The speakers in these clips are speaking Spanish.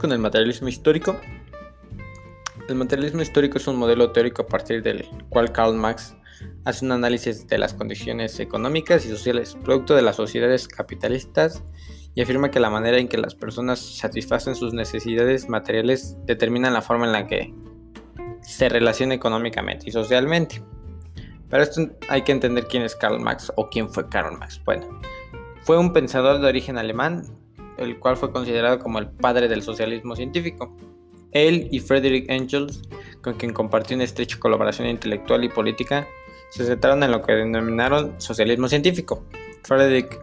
Con el materialismo histórico. El materialismo histórico es un modelo teórico a partir del cual Karl Marx hace un análisis de las condiciones económicas y sociales producto de las sociedades capitalistas y afirma que la manera en que las personas satisfacen sus necesidades materiales determina la forma en la que se relaciona económicamente y socialmente. Para esto hay que entender quién es Karl Marx o quién fue Karl Marx. Bueno, fue un pensador de origen alemán, el cual fue considerado como el padre del socialismo científico. Él y Friedrich Engels, con quien compartió una estrecha colaboración intelectual y política, se centraron en lo que denominaron socialismo científico. Friedrich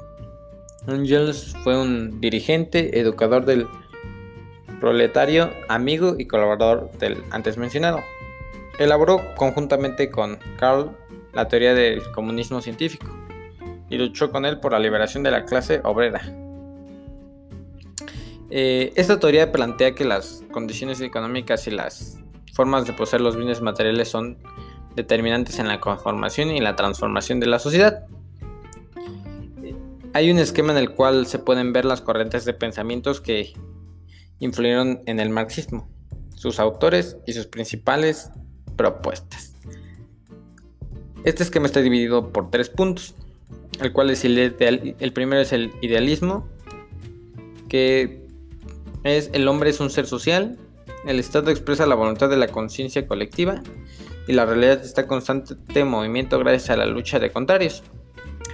Engels fue un dirigente, educador del proletario, amigo y colaborador del antes mencionado. Elaboró conjuntamente con Karl la teoría del comunismo científico y luchó con él por la liberación de la clase obrera. Eh, esta teoría plantea que las condiciones económicas y las formas de poseer los bienes materiales son determinantes en la conformación y la transformación de la sociedad. Hay un esquema en el cual se pueden ver las corrientes de pensamientos que influyeron en el marxismo, sus autores y sus principales propuestas. Este esquema está dividido por tres puntos, el cual es el, el primero es el idealismo, que es el hombre es un ser social, el Estado expresa la voluntad de la conciencia colectiva y la realidad está en constante movimiento gracias a la lucha de contrarios.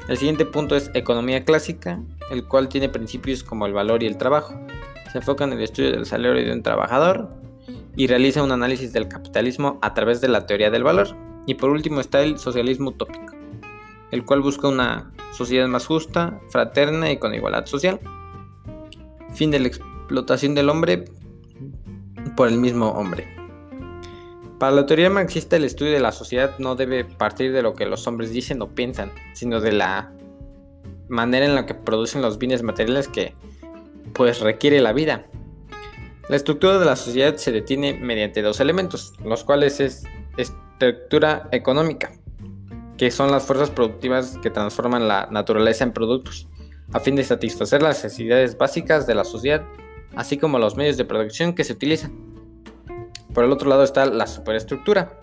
El siguiente punto es economía clásica, el cual tiene principios como el valor y el trabajo. Se enfoca en el estudio del salario de un trabajador y realiza un análisis del capitalismo a través de la teoría del valor. Y por último está el socialismo utópico, el cual busca una sociedad más justa, fraterna y con igualdad social. Fin de la explotación del hombre por el mismo hombre. Para la teoría marxista el estudio de la sociedad no debe partir de lo que los hombres dicen o piensan, sino de la manera en la que producen los bienes materiales que pues requiere la vida. La estructura de la sociedad se detiene mediante dos elementos, los cuales es estructura económica, que son las fuerzas productivas que transforman la naturaleza en productos, a fin de satisfacer las necesidades básicas de la sociedad, así como los medios de producción que se utilizan. Por el otro lado está la superestructura,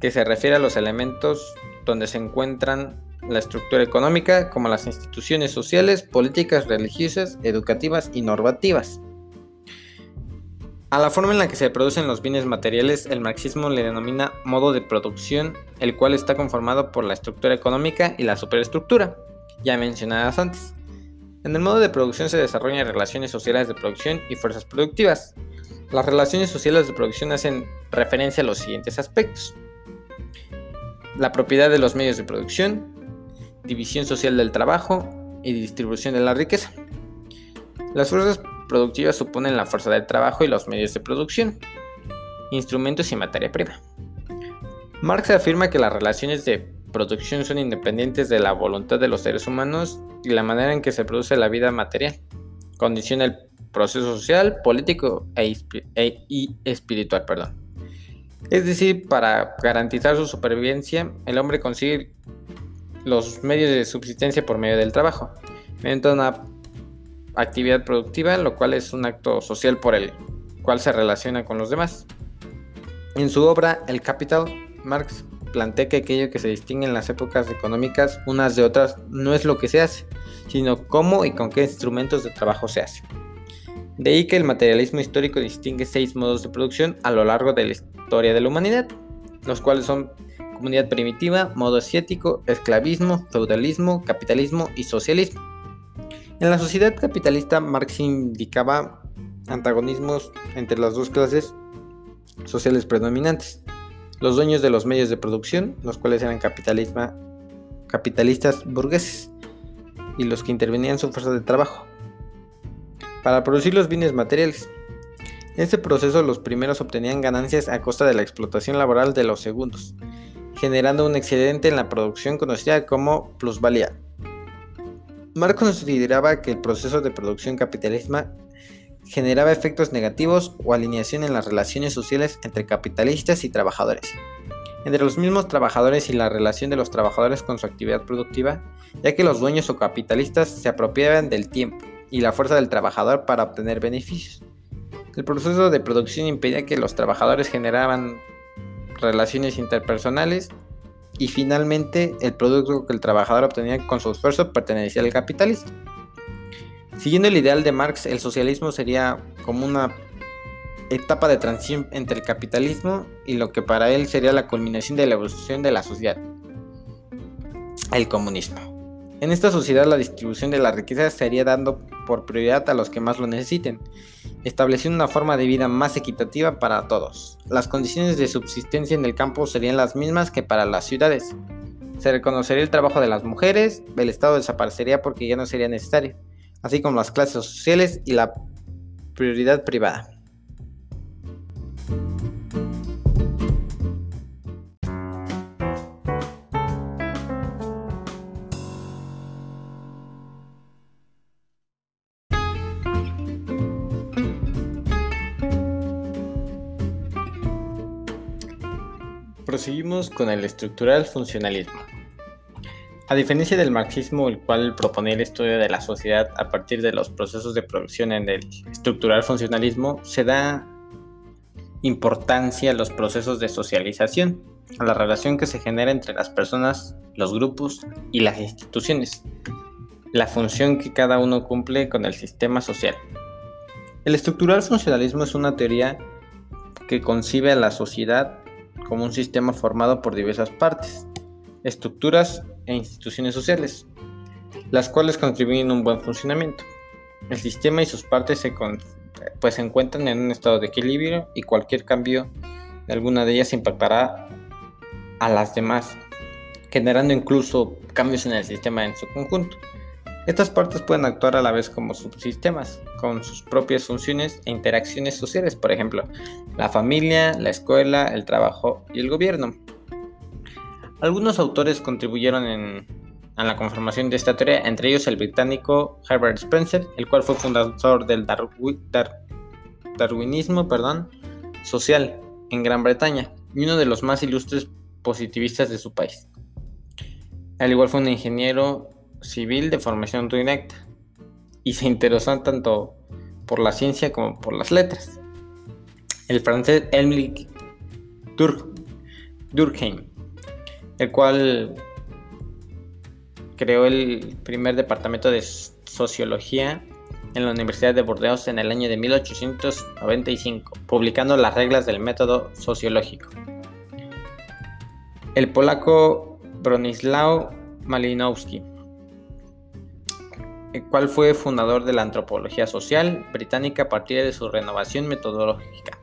que se refiere a los elementos donde se encuentran la estructura económica, como las instituciones sociales, políticas, religiosas, educativas y normativas. A la forma en la que se producen los bienes materiales, el marxismo le denomina modo de producción, el cual está conformado por la estructura económica y la superestructura, ya mencionadas antes. En el modo de producción se desarrollan relaciones sociales de producción y fuerzas productivas, las relaciones sociales de producción hacen referencia a los siguientes aspectos. La propiedad de los medios de producción, división social del trabajo y distribución de la riqueza. Las fuerzas productivas suponen la fuerza del trabajo y los medios de producción, instrumentos y materia prima. Marx afirma que las relaciones de producción son independientes de la voluntad de los seres humanos y la manera en que se produce la vida material. Condiciona el proceso social, político e, e, y espiritual. Perdón. Es decir, para garantizar su supervivencia, el hombre consigue los medios de subsistencia por medio del trabajo, mediante una actividad productiva, lo cual es un acto social por el cual se relaciona con los demás. En su obra El Capital, Marx plantea que aquello que se distingue en las épocas económicas unas de otras no es lo que se hace, sino cómo y con qué instrumentos de trabajo se hace. De ahí que el materialismo histórico distingue seis modos de producción a lo largo de la historia de la humanidad, los cuales son comunidad primitiva, modo asiático, esclavismo, feudalismo, capitalismo y socialismo. En la sociedad capitalista, Marx indicaba antagonismos entre las dos clases sociales predominantes. Los dueños de los medios de producción, los cuales eran capitalistas burgueses, y los que intervenían su fuerza de trabajo, para producir los bienes materiales. En este proceso los primeros obtenían ganancias a costa de la explotación laboral de los segundos, generando un excedente en la producción conocida como plusvalía. Marx consideraba que el proceso de producción capitalista generaba efectos negativos o alineación en las relaciones sociales entre capitalistas y trabajadores, entre los mismos trabajadores y la relación de los trabajadores con su actividad productiva, ya que los dueños o capitalistas se apropiaban del tiempo, y la fuerza del trabajador para obtener beneficios. El proceso de producción impedía que los trabajadores generaban relaciones interpersonales y finalmente el producto que el trabajador obtenía con su esfuerzo pertenecía al capitalista. Siguiendo el ideal de Marx, el socialismo sería como una etapa de transición entre el capitalismo y lo que para él sería la culminación de la evolución de la sociedad, el comunismo. En esta sociedad la distribución de la riqueza sería dando por prioridad a los que más lo necesiten, estableciendo una forma de vida más equitativa para todos. Las condiciones de subsistencia en el campo serían las mismas que para las ciudades. Se reconocería el trabajo de las mujeres, el Estado desaparecería porque ya no sería necesario, así como las clases sociales y la prioridad privada. Proseguimos con el estructural funcionalismo. A diferencia del marxismo, el cual propone el estudio de la sociedad a partir de los procesos de producción en el estructural funcionalismo, se da importancia a los procesos de socialización, a la relación que se genera entre las personas, los grupos y las instituciones, la función que cada uno cumple con el sistema social. El estructural funcionalismo es una teoría que concibe a la sociedad como un sistema formado por diversas partes, estructuras e instituciones sociales, las cuales contribuyen a un buen funcionamiento. El sistema y sus partes se, pues, encuentran en un estado de equilibrio y cualquier cambio de alguna de ellas impactará a las demás, generando incluso cambios en el sistema en su conjunto. Estas partes pueden actuar a la vez como subsistemas, con sus propias funciones e interacciones sociales, por ejemplo, la familia, la escuela, el trabajo y el gobierno. Algunos autores contribuyeron en, a la conformación de esta teoría, entre ellos el británico Herbert Spencer, el cual fue fundador del darwinismo perdón, social en Gran Bretaña y uno de los más ilustres positivistas de su país. Al igual fue un ingeniero civil de formación directa y se interesó tanto por la ciencia como por las letras. El francés Emile Durkheim, el cual creó el primer departamento de sociología en la Universidad de Burdeos en el año de 1895, publicando las reglas del método sociológico. El polaco Bronislaw Malinowski, el cual fue fundador de la antropología social británica a partir de su renovación metodológica,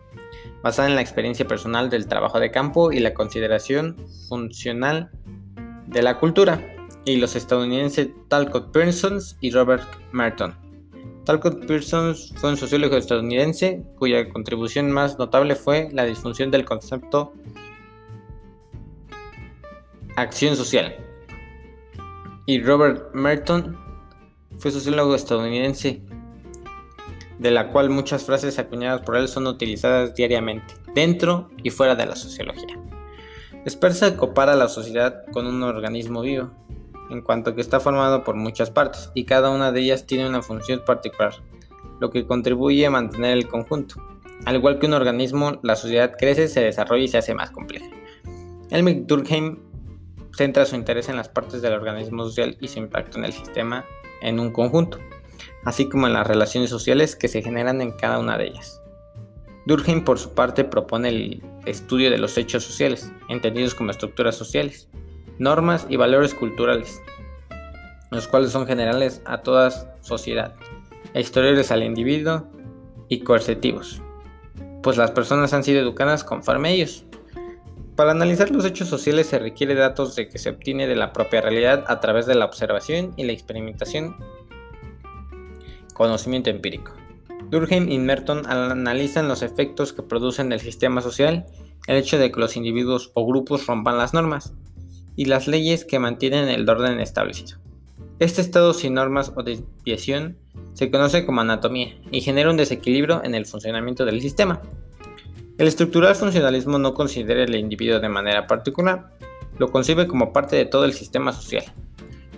basada en la experiencia personal del trabajo de campo y la consideración funcional de la cultura, y los estadounidenses Talcott Pearsons y Robert Merton. Talcott Pearsons fue un sociólogo estadounidense cuya contribución más notable fue la disfunción del concepto acción social. Y Robert Merton fue sociólogo estadounidense, de la cual muchas frases acuñadas por él son utilizadas diariamente, dentro y fuera de la sociología. Spencer compara la sociedad con un organismo vivo, en cuanto que está formado por muchas partes y cada una de ellas tiene una función particular, lo que contribuye a mantener el conjunto. Al igual que un organismo, la sociedad crece, se desarrolla y se hace más compleja. Helmut Durkheim centra su interés en las partes del organismo social y su impacto en el sistema en un conjunto, así como en las relaciones sociales que se generan en cada una de ellas. Durkheim, por su parte, propone el estudio de los hechos sociales, entendidos como estructuras sociales, normas y valores culturales, los cuales son generales a toda sociedad, exteriores al individuo y coercitivos, pues las personas han sido educadas conforme a ellos. Para analizar los hechos sociales se requiere datos de que se obtiene de la propia realidad a través de la observación y la experimentación. Conocimiento empírico. Durkheim y Merton analizan los efectos que producen el sistema social, el hecho de que los individuos o grupos rompan las normas y las leyes que mantienen el orden establecido. Este estado sin normas o desviación se conoce como anatomía y genera un desequilibrio en el funcionamiento del sistema. El estructural funcionalismo no considera el individuo de manera particular, lo concibe como parte de todo el sistema social.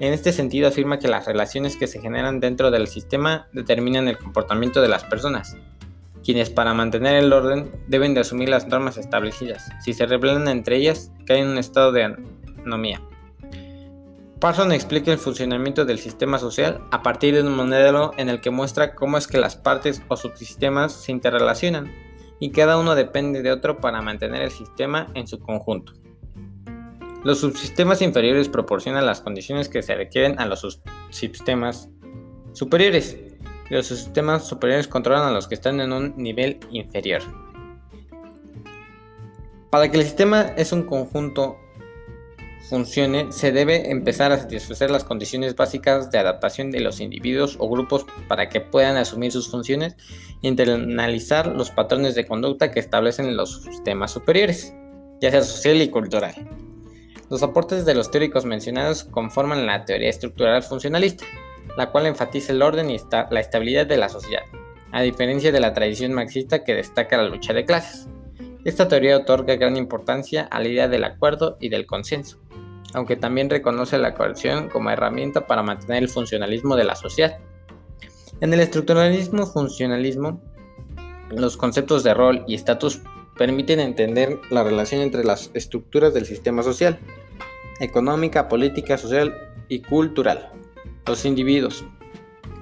En este sentido afirma que las relaciones que se generan dentro del sistema determinan el comportamiento de las personas, quienes para mantener el orden deben de asumir las normas establecidas. Si se rebelan entre ellas, caen en un estado de anomía. Parson explica el funcionamiento del sistema social a partir de un modelo en el que muestra cómo es que las partes o subsistemas se interrelacionan y cada uno depende de otro para mantener el sistema en su conjunto. Los subsistemas inferiores proporcionan las condiciones que se requieren a los subsistemas superiores y los subsistemas superiores controlan a los que están en un nivel inferior. Para que el sistema es un conjunto funcione, se debe empezar a satisfacer las condiciones básicas de adaptación de los individuos o grupos para que puedan asumir sus funciones e internalizar los patrones de conducta que establecen los sistemas superiores, ya sea social y cultural. Los aportes de los teóricos mencionados conforman la teoría estructural funcionalista, la cual enfatiza el orden y la estabilidad de la sociedad, a diferencia de la tradición marxista que destaca la lucha de clases. Esta teoría otorga gran importancia a la idea del acuerdo y del consenso, aunque también reconoce la coerción como herramienta para mantener el funcionalismo de la sociedad. En el estructuralismo funcionalismo, los conceptos de rol y estatus permiten entender la relación entre las estructuras del sistema social, económica, política, social y cultural, los individuos.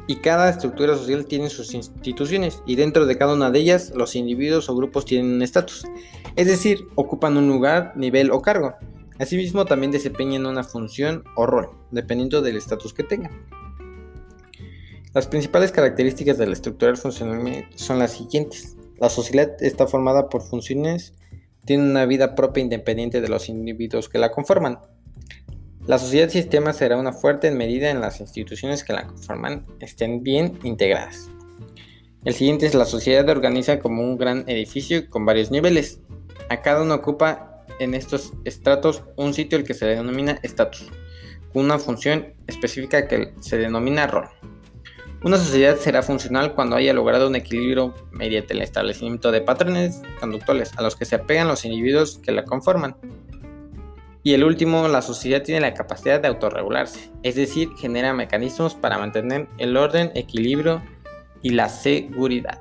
Y cada estructura social tiene sus instituciones y dentro de cada una de ellas los individuos o grupos tienen un estatus, es decir, ocupan un lugar, nivel o cargo. Asimismo, también desempeñan una función o rol, dependiendo del estatus que tengan. Las principales características de la estructura funcional son las siguientes. La sociedad está formada por funciones, tiene una vida propia independiente de los individuos que la conforman. La sociedad sistema será una fuerte medida en las instituciones que la conforman estén bien integradas. El siguiente es la sociedad organiza como un gran edificio con varios niveles. A cada uno ocupa en estos estratos un sitio el que se denomina estatus, con una función específica que se denomina rol. Una sociedad será funcional cuando haya logrado un equilibrio mediante el establecimiento de patrones conductuales a los que se apegan los individuos que la conforman. Y el último, la sociedad tiene la capacidad de autorregularse, es decir, genera mecanismos para mantener el orden, equilibrio y la seguridad.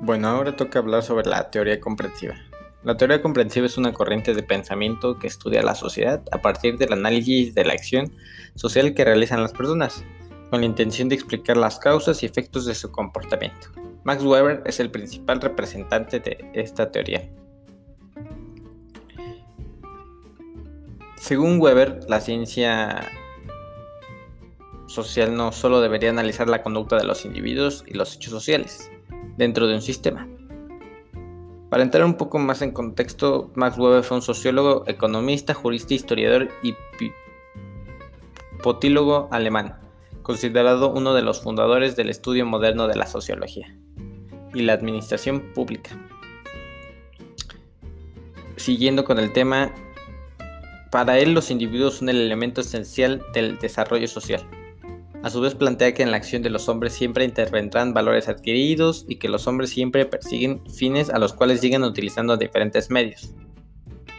Bueno, ahora toca hablar sobre la teoría comprensiva. La teoría comprensiva es una corriente de pensamiento que estudia la sociedad a partir del análisis de la acción social que realizan las personas, con la intención de explicar las causas y efectos de su comportamiento. Max Weber es el principal representante de esta teoría. Según Weber, la ciencia social no solo debería analizar la conducta de los individuos y los hechos sociales, dentro de un sistema. Para entrar un poco más en contexto, Max Weber fue un sociólogo, economista, jurista, historiador y potílogo alemán, considerado uno de los fundadores del estudio moderno de la sociología y la administración pública. Siguiendo con el tema, para él los individuos son el elemento esencial del desarrollo social. A su vez plantea que en la acción de los hombres siempre intervendrán valores adquiridos y que los hombres siempre persiguen fines a los cuales llegan utilizando diferentes medios.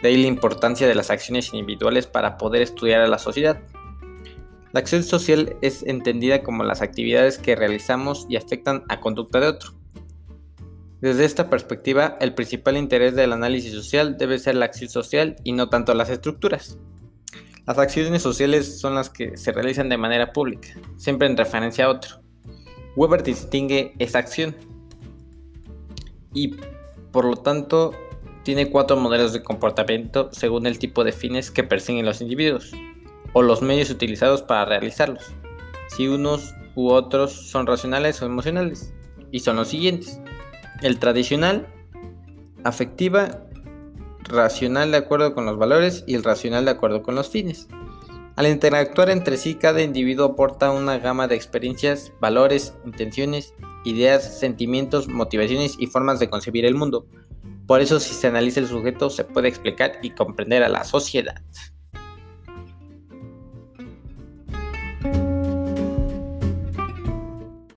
De ahí la importancia de las acciones individuales para poder estudiar a la sociedad. La acción social es entendida como las actividades que realizamos y afectan a conducta de otro. Desde esta perspectiva, el principal interés del análisis social debe ser la acción social y no tanto las estructuras. Las acciones sociales son las que se realizan de manera pública, siempre en referencia a otro. Weber distingue esa acción y por lo tanto tiene cuatro modelos de comportamiento según el tipo de fines que persiguen los individuos o los medios utilizados para realizarlos. Si unos u otros son racionales o emocionales y son los siguientes. El tradicional, afectiva, racional de acuerdo con los valores y el racional de acuerdo con los fines. Al interactuar entre sí, cada individuo aporta una gama de experiencias, valores, intenciones, ideas, sentimientos, motivaciones y formas de concebir el mundo. Por eso si se analiza el sujeto se puede explicar y comprender a la sociedad.